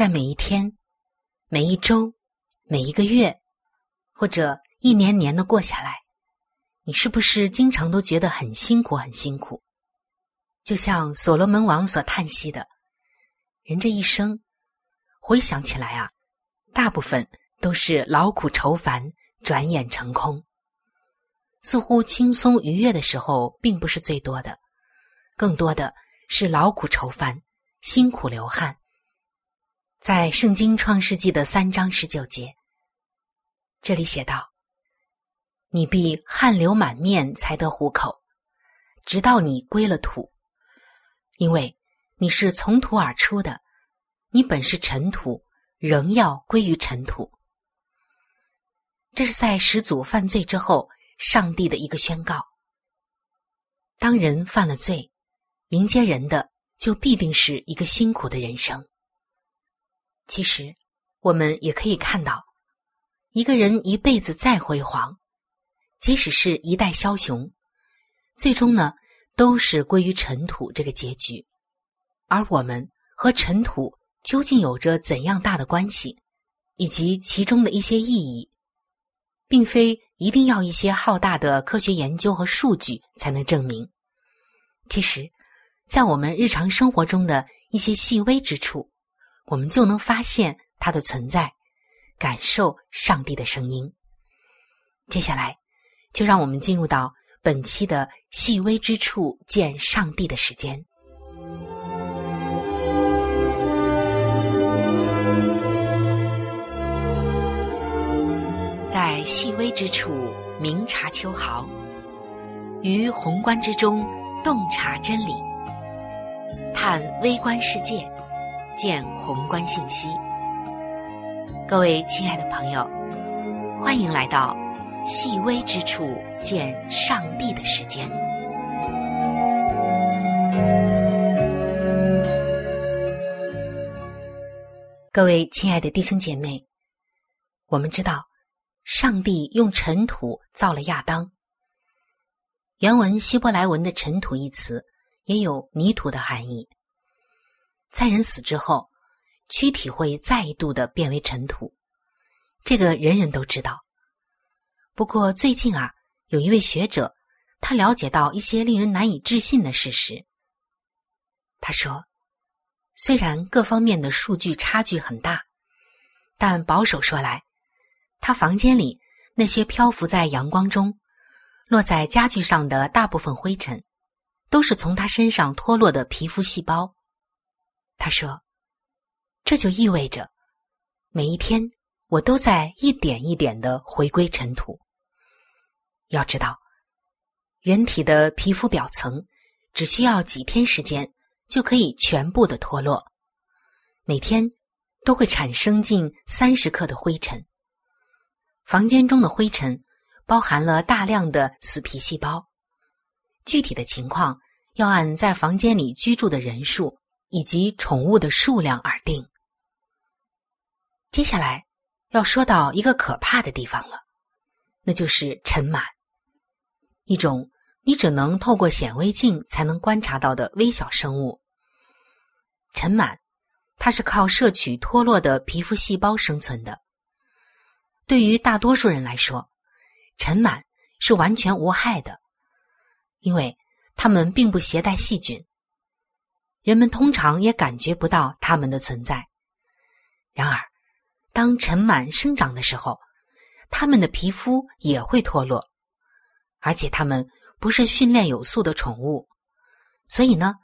在每一天、每一周、每一个月，或者一年年的过下来。你是不是经常都觉得很辛苦，很辛苦？就像所罗门王所叹息的：“人这一生，回想起来啊，大部分都是劳苦愁烦，转眼成空。似乎轻松愉悦的时候并不是最多的，更多的是劳苦愁烦，辛苦流汗。”在圣经创世纪的三章十九节，这里写道。你必汗流满面才得糊口，直到你归了土，因为你是从土而出的，你本是尘土，仍要归于尘土。这是在始祖犯罪之后，上帝的一个宣告。当人犯了罪，迎接人的就必定是一个辛苦的人生。其实，我们也可以看到，一个人一辈子再辉煌。即使是一代枭雄，最终呢，都是归于尘土这个结局。而我们和尘土究竟有着怎样大的关系，以及其中的一些意义，并非一定要一些浩大的科学研究和数据才能证明。其实，在我们日常生活中的一些细微之处，我们就能发现它的存在，感受上帝的声音。接下来。就让我们进入到本期的细微之处见上帝的时间，在细微之处明察秋毫，于宏观之中洞察真理，探微观世界，见宏观信息。各位亲爱的朋友，欢迎来到。细微之处见上帝的时间。各位亲爱的弟兄姐妹，我们知道，上帝用尘土造了亚当。原文希伯来文的“尘土”一词也有泥土的含义。在人死之后，躯体会再一度的变为尘土，这个人人都知道。不过最近啊，有一位学者，他了解到一些令人难以置信的事实。他说，虽然各方面的数据差距很大，但保守说来，他房间里那些漂浮在阳光中、落在家具上的大部分灰尘，都是从他身上脱落的皮肤细胞。他说，这就意味着，每一天我都在一点一点的回归尘土。要知道，人体的皮肤表层只需要几天时间就可以全部的脱落，每天都会产生近三十克的灰尘。房间中的灰尘包含了大量的死皮细胞，具体的情况要按在房间里居住的人数以及宠物的数量而定。接下来要说到一个可怕的地方了，那就是尘螨，一种你只能透过显微镜才能观察到的微小生物。尘螨，它是靠摄取脱落的皮肤细胞生存的。对于大多数人来说，尘螨是完全无害的，因为它们并不携带细菌，人们通常也感觉不到它们的存在。然而，当尘螨生长的时候，它们的皮肤也会脱落，而且它们不是训练有素的宠物，所以呢，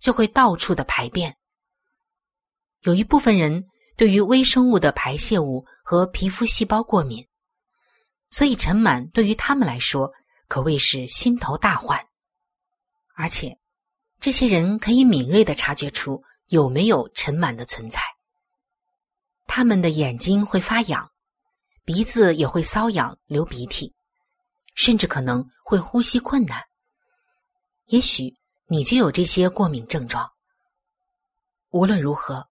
就会到处的排便。有一部分人对于微生物的排泄物和皮肤细胞过敏，所以尘螨对于他们来说可谓是心头大患。而且，这些人可以敏锐的察觉出有没有尘螨的存在。他们的眼睛会发痒，鼻子也会瘙痒、流鼻涕，甚至可能会呼吸困难。也许你就有这些过敏症状。无论如何。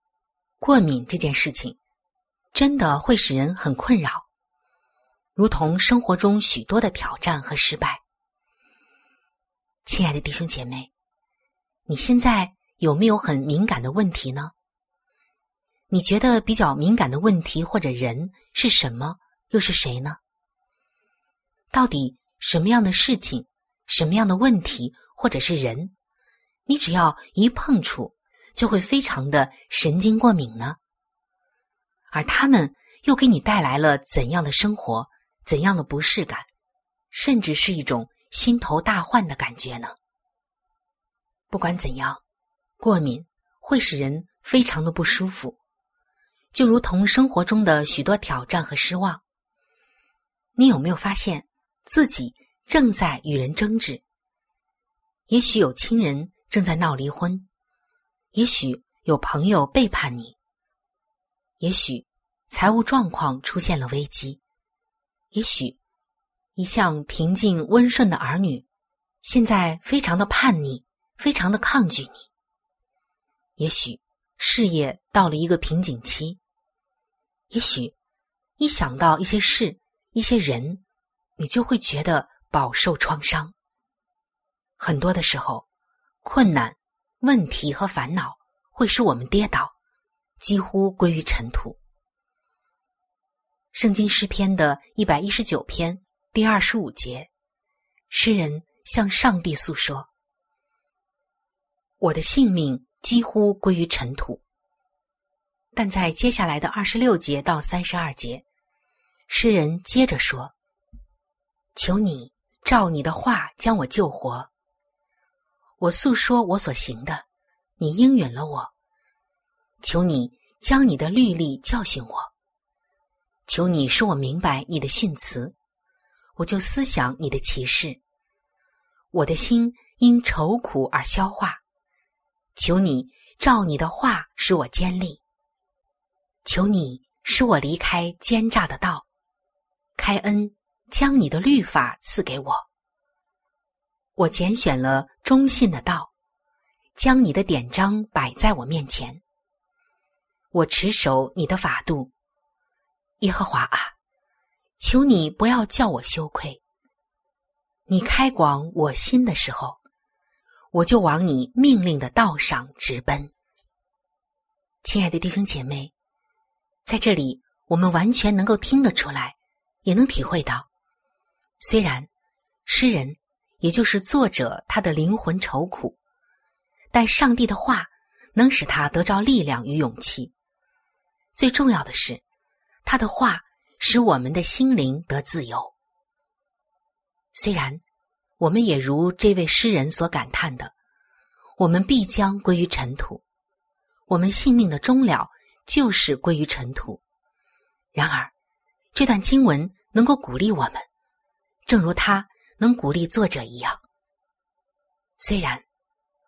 过敏这件事情，真的会使人很困扰，如同生活中许多的挑战和失败。亲爱的弟兄姐妹，你现在有没有很敏感的问题呢？你觉得比较敏感的问题或者人是什么？又是谁呢？到底什么样的事情、什么样的问题或者是人，你只要一碰触？就会非常的神经过敏呢，而他们又给你带来了怎样的生活、怎样的不适感，甚至是一种心头大患的感觉呢？不管怎样，过敏会使人非常的不舒服，就如同生活中的许多挑战和失望。你有没有发现自己正在与人争执？也许有亲人正在闹离婚。也许有朋友背叛你，也许财务状况出现了危机，也许一向平静温顺的儿女现在非常的叛逆，非常的抗拒你。也许事业到了一个瓶颈期，也许一想到一些事、一些人，你就会觉得饱受创伤。很多的时候，困难。问题和烦恼会使我们跌倒，几乎归于尘土。圣经诗篇的一百一十九篇第二十五节，诗人向上帝诉说：“我的性命几乎归于尘土。”但在接下来的二十六节到三十二节，诗人接着说：“求你照你的话将我救活。”我诉说我所行的，你应允了我。求你将你的律例教训我，求你使我明白你的训词，我就思想你的启示。我的心因愁苦而消化，求你照你的话使我坚立。求你使我离开奸诈的道，开恩将你的律法赐给我。我拣选了忠信的道，将你的典章摆在我面前。我持守你的法度，耶和华啊，求你不要叫我羞愧。你开广我心的时候，我就往你命令的道上直奔。亲爱的弟兄姐妹，在这里我们完全能够听得出来，也能体会到，虽然诗人。也就是作者他的灵魂愁苦，但上帝的话能使他得着力量与勇气。最重要的是，他的话使我们的心灵得自由。虽然我们也如这位诗人所感叹的，我们必将归于尘土，我们性命的终了就是归于尘土。然而，这段经文能够鼓励我们，正如他。能鼓励作者一样，虽然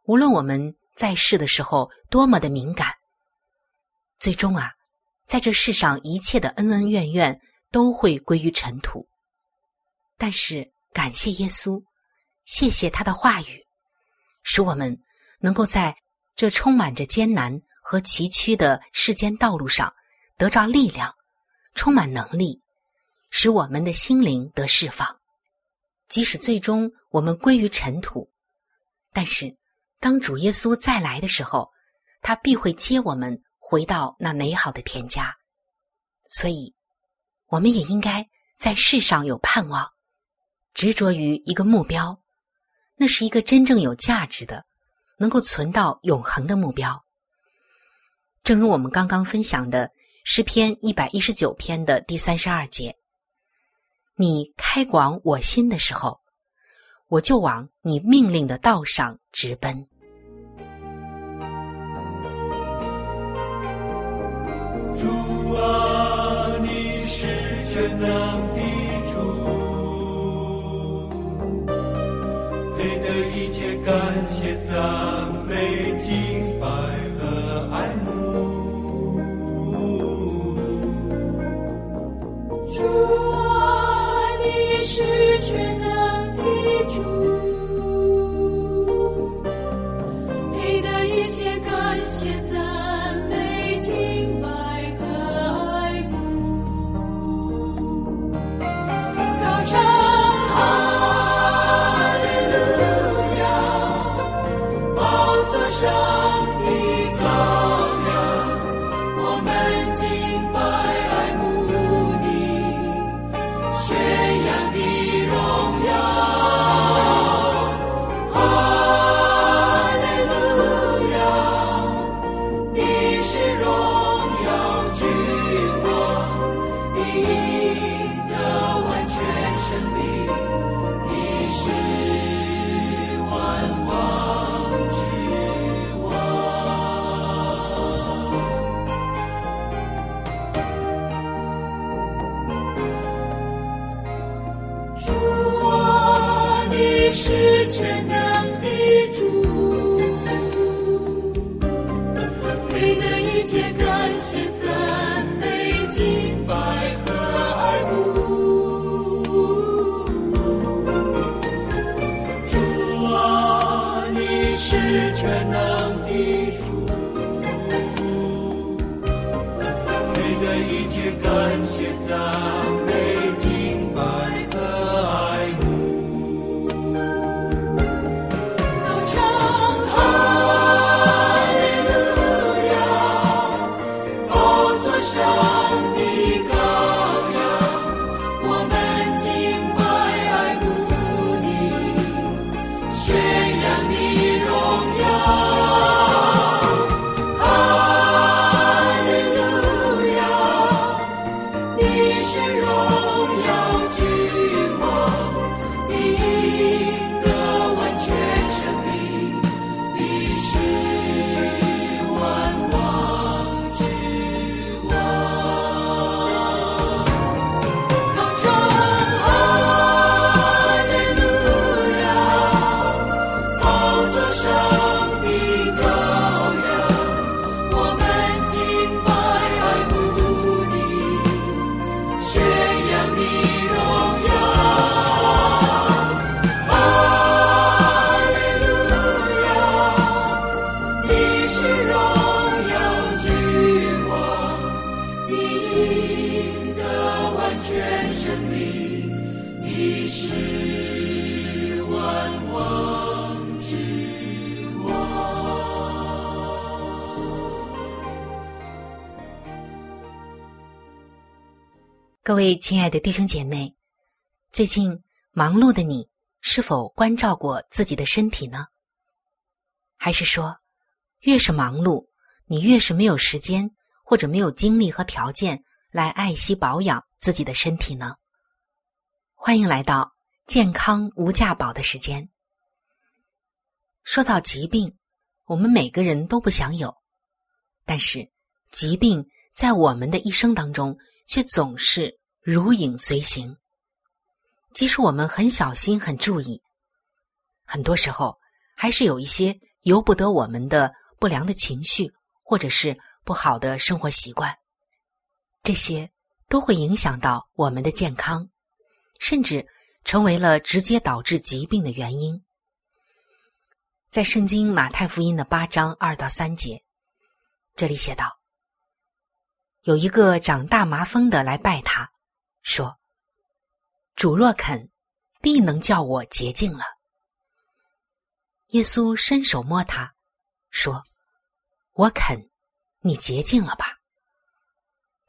无论我们在世的时候多么的敏感，最终啊，在这世上一切的恩恩怨怨都会归于尘土。但是感谢耶稣，谢谢他的话语，使我们能够在这充满着艰难和崎岖的世间道路上得着力量，充满能力，使我们的心灵得释放。即使最终我们归于尘土，但是当主耶稣再来的时候，他必会接我们回到那美好的田家。所以，我们也应该在世上有盼望，执着于一个目标，那是一个真正有价值的、能够存到永恒的目标。正如我们刚刚分享的诗篇一百一十九篇的第三十二节。你开广我心的时候，我就往你命令的道上直奔。主啊，你是全能的主，感谢赞的一切感谢赞美敬拜。各位亲爱的弟兄姐妹，最近忙碌的你是否关照过自己的身体呢？还是说，越是忙碌，你越是没有时间或者没有精力和条件来爱惜保养自己的身体呢？欢迎来到健康无价宝的时间。说到疾病，我们每个人都不想有，但是疾病在我们的一生当中。却总是如影随形。即使我们很小心、很注意，很多时候还是有一些由不得我们的不良的情绪，或者是不好的生活习惯。这些都会影响到我们的健康，甚至成为了直接导致疾病的原因。在圣经马太福音的八章二到三节，这里写道。有一个长大麻风的来拜他，说：“主若肯，必能叫我洁净了。”耶稣伸手摸他，说：“我肯，你洁净了吧。”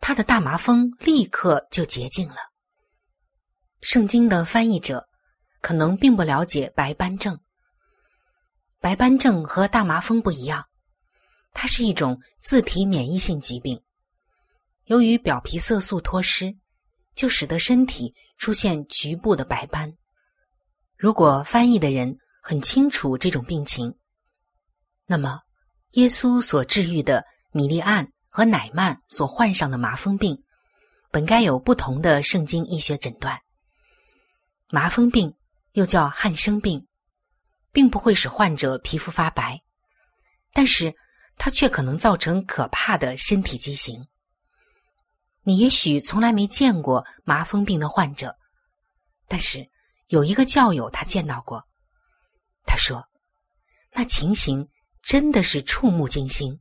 他的大麻风立刻就洁净了。圣经的翻译者可能并不了解白斑症。白斑症和大麻风不一样，它是一种自体免疫性疾病。由于表皮色素脱失，就使得身体出现局部的白斑。如果翻译的人很清楚这种病情，那么耶稣所治愈的米利安和乃曼所患上的麻风病，本该有不同的圣经医学诊断。麻风病又叫汗生病，并不会使患者皮肤发白，但是它却可能造成可怕的身体畸形。你也许从来没见过麻风病的患者，但是有一个教友他见到过。他说，那情形真的是触目惊心。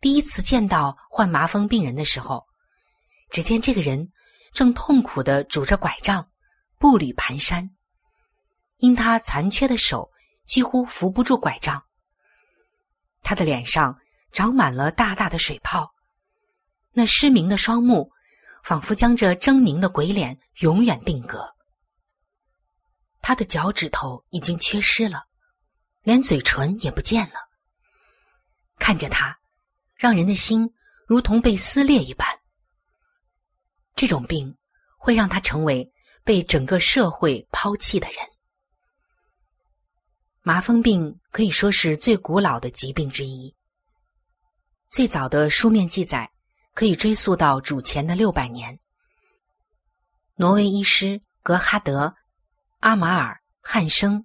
第一次见到患麻风病人的时候，只见这个人正痛苦的拄着拐杖，步履蹒跚，因他残缺的手几乎扶不住拐杖。他的脸上长满了大大的水泡。那失明的双目，仿佛将这狰狞的鬼脸永远定格。他的脚趾头已经缺失了，连嘴唇也不见了。看着他，让人的心如同被撕裂一般。这种病会让他成为被整个社会抛弃的人。麻风病可以说是最古老的疾病之一。最早的书面记载。可以追溯到主前的六百年。挪威医师格哈德·阿马尔·汉生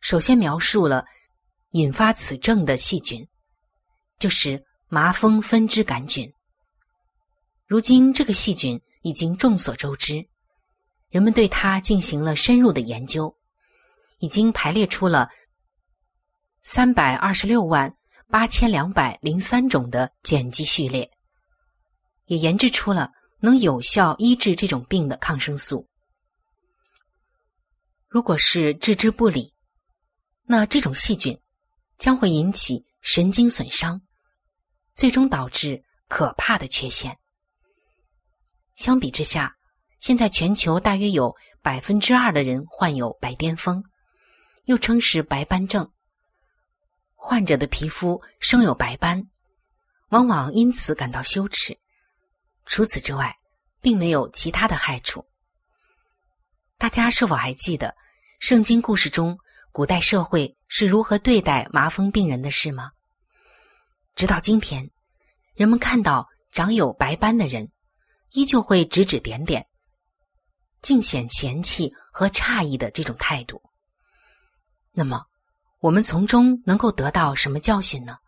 首先描述了引发此症的细菌，就是麻风分支杆菌。如今，这个细菌已经众所周知，人们对它进行了深入的研究，已经排列出了三百二十六万八千两百零三种的碱基序列。也研制出了能有效医治这种病的抗生素。如果是置之不理，那这种细菌将会引起神经损伤，最终导致可怕的缺陷。相比之下，现在全球大约有百分之二的人患有白癜风，又称是白斑症。患者的皮肤生有白斑，往往因此感到羞耻。除此之外，并没有其他的害处。大家是否还记得圣经故事中古代社会是如何对待麻风病人的事吗？直到今天，人们看到长有白斑的人，依旧会指指点点，尽显嫌弃和诧异的这种态度。那么，我们从中能够得到什么教训呢？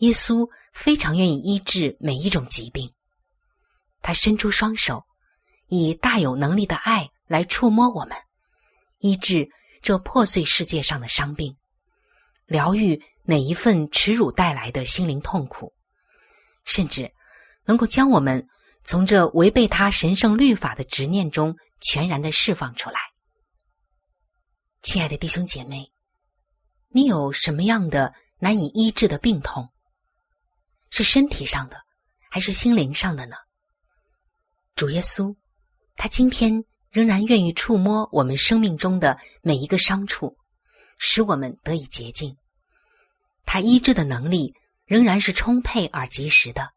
耶稣非常愿意医治每一种疾病，他伸出双手，以大有能力的爱来触摸我们，医治这破碎世界上的伤病，疗愈每一份耻辱带来的心灵痛苦，甚至能够将我们从这违背他神圣律法的执念中全然的释放出来。亲爱的弟兄姐妹，你有什么样的难以医治的病痛？是身体上的，还是心灵上的呢？主耶稣，他今天仍然愿意触摸我们生命中的每一个伤处，使我们得以洁净。他医治的能力仍然是充沛而及时的，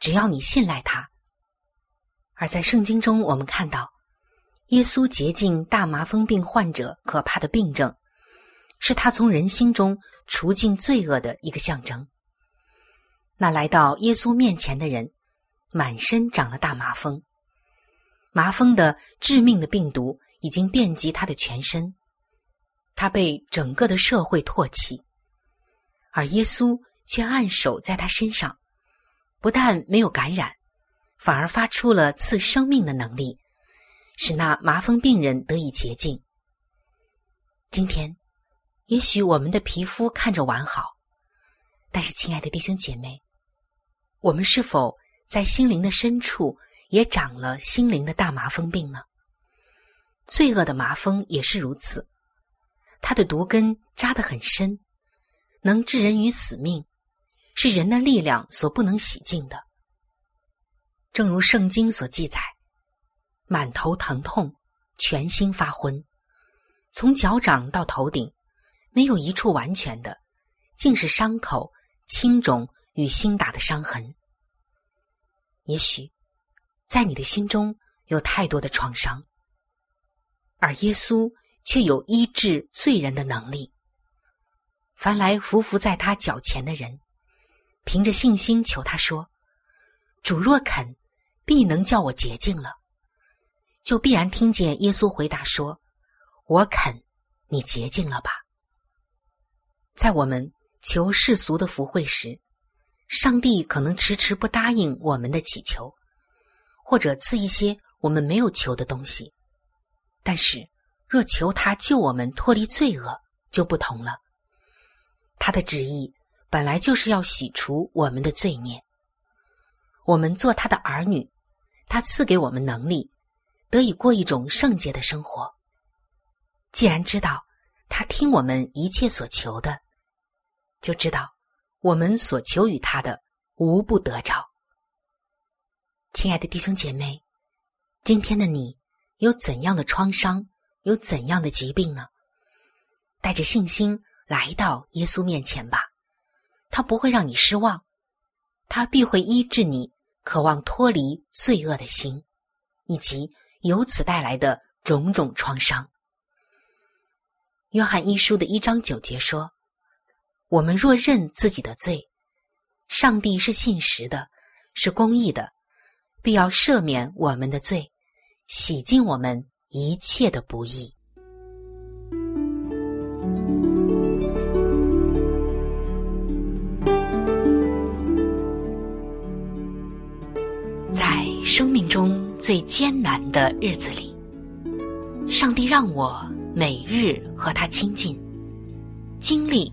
只要你信赖他。而在圣经中，我们看到，耶稣洁净大麻风病患者可怕的病症，是他从人心中除尽罪恶的一个象征。那来到耶稣面前的人，满身长了大麻风。麻风的致命的病毒已经遍及他的全身，他被整个的社会唾弃，而耶稣却按手在他身上，不但没有感染，反而发出了赐生命的能力，使那麻风病人得以洁净。今天，也许我们的皮肤看着完好，但是，亲爱的弟兄姐妹。我们是否在心灵的深处也长了心灵的大麻风病呢？罪恶的麻风也是如此，它的毒根扎得很深，能置人于死命，是人的力量所不能洗净的。正如圣经所记载，满头疼痛，全心发昏，从脚掌到头顶，没有一处完全的，尽是伤口、青肿与新打的伤痕。也许，在你的心中有太多的创伤。而耶稣却有医治罪人的能力。凡来伏伏在他脚前的人，凭着信心求他说：“主若肯，必能叫我洁净了。”就必然听见耶稣回答说：“我肯，你洁净了吧。”在我们求世俗的福惠时，上帝可能迟迟不答应我们的祈求，或者赐一些我们没有求的东西。但是，若求他救我们脱离罪恶，就不同了。他的旨意本来就是要洗除我们的罪孽。我们做他的儿女，他赐给我们能力，得以过一种圣洁的生活。既然知道他听我们一切所求的，就知道我们所求与他的无不得着。亲爱的弟兄姐妹，今天的你。有怎样的创伤，有怎样的疾病呢？带着信心来到耶稣面前吧，他不会让你失望，他必会医治你渴望脱离罪恶的心，以及由此带来的种种创伤。约翰一书的一章九节说：“我们若认自己的罪，上帝是信实的，是公义的，必要赦免我们的罪。”洗净我们一切的不义。在生命中最艰难的日子里，上帝让我每日和他亲近，经历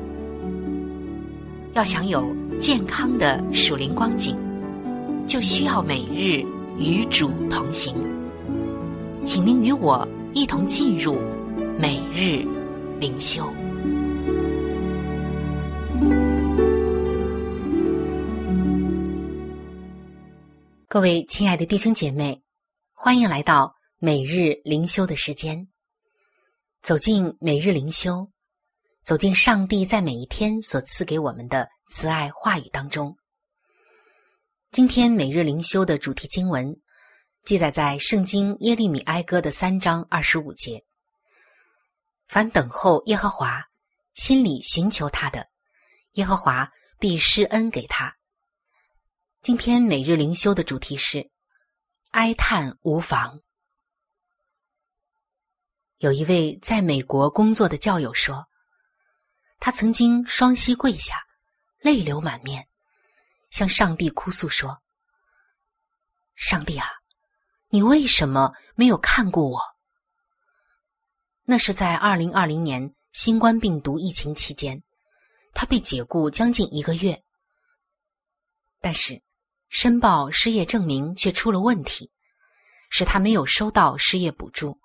要想有健康的属灵光景，就需要每日与主同行。请您与我。一同进入每日灵修。各位亲爱的弟兄姐妹，欢迎来到每日灵修的时间。走进每日灵修，走进上帝在每一天所赐给我们的慈爱话语当中。今天每日灵修的主题经文。记载在《圣经耶利米哀歌》的三章二十五节：“凡等候耶和华，心里寻求他的，耶和华必施恩给他。”今天每日灵修的主题是“哀叹无妨”。有一位在美国工作的教友说，他曾经双膝跪下，泪流满面，向上帝哭诉说：“上帝啊！”你为什么没有看过我？那是在二零二零年新冠病毒疫情期间，他被解雇将近一个月，但是申报失业证明却出了问题，使他没有收到失业补助，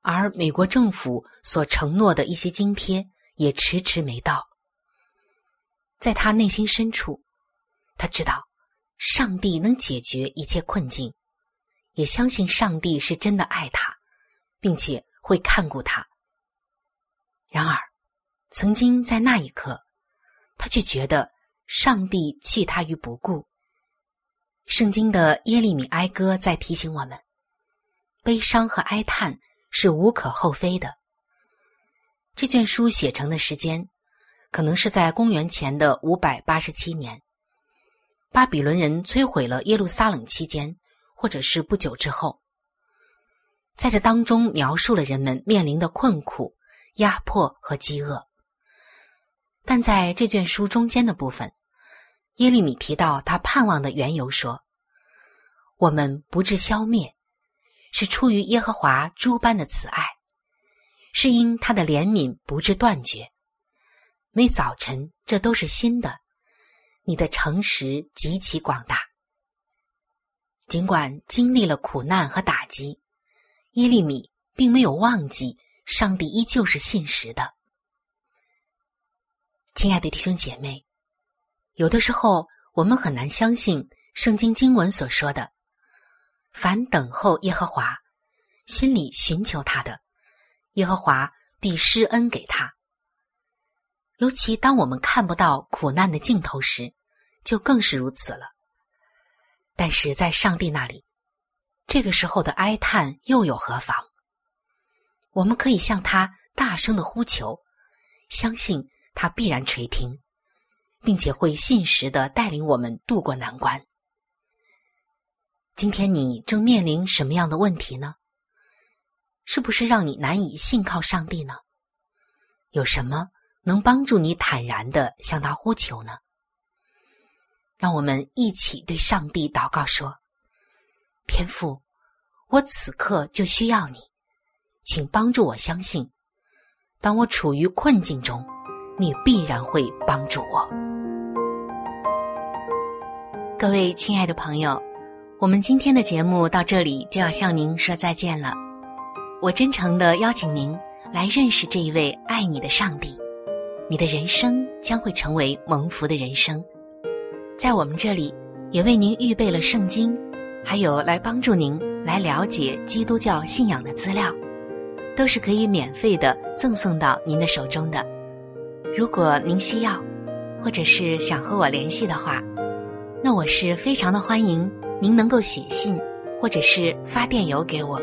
而美国政府所承诺的一些津贴也迟迟没到。在他内心深处，他知道上帝能解决一切困境。也相信上帝是真的爱他，并且会看顾他。然而，曾经在那一刻，他却觉得上帝弃他于不顾。圣经的耶利米哀歌在提醒我们：悲伤和哀叹是无可厚非的。这卷书写成的时间，可能是在公元前的五百八十七年。巴比伦人摧毁了耶路撒冷期间，或者是不久之后，在这当中描述了人们面临的困苦、压迫和饥饿。但在这卷书中间的部分，耶利米提到他盼望的缘由，说：“我们不致消灭，是出于耶和华诸般的慈爱，是因他的怜悯不致断绝。每早晨，这都是新的。你的诚实极其广大。尽管经历了苦难和打击，耶利米并没有忘记上帝依旧是信实的。”亲爱的弟兄姐妹，有的时候我们很难相信圣经经文所说的：“凡等候耶和华，心里寻求他的，耶和华必施恩给他。”尤其当我们看不到苦难的尽头时，就更是如此了。但是在上帝那里，这个时候的哀叹又有何妨？我们可以向他大声的呼求，相信。他必然垂听，并且会信实的带领我们渡过难关。今天你正面临什么样的问题呢？是不是让你难以信靠上帝呢？有什么能帮助你坦然的向他呼求呢？让我们一起对上帝祷告说：“天父，我此刻就需要你，请帮助我相信，当我处于困境中。”你必然会帮助我。各位亲爱的朋友，我们今天的节目到这里就要向您说再见了。我真诚的邀请您来认识这一位爱你的上帝，你的人生将会成为蒙福的人生。在我们这里，也为您预备了圣经，还有来帮助您来了解基督教信仰的资料，都是可以免费的赠送到您的手中的。如果您需要，或者是想和我联系的话，那我是非常的欢迎您能够写信，或者是发电邮给我。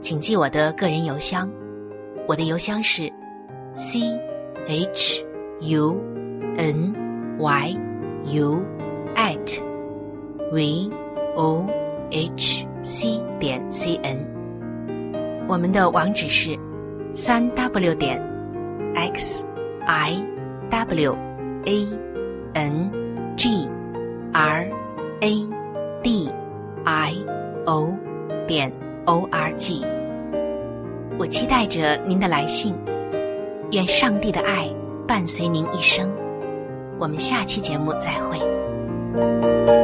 请记我的个人邮箱，我的邮箱是 c h u n y u at v o h c 点 c n。我们的网址是三 w 点 x i。w a n g r a d i o 点 o r g，我期待着您的来信，愿上帝的爱伴随您一生。我们下期节目再会。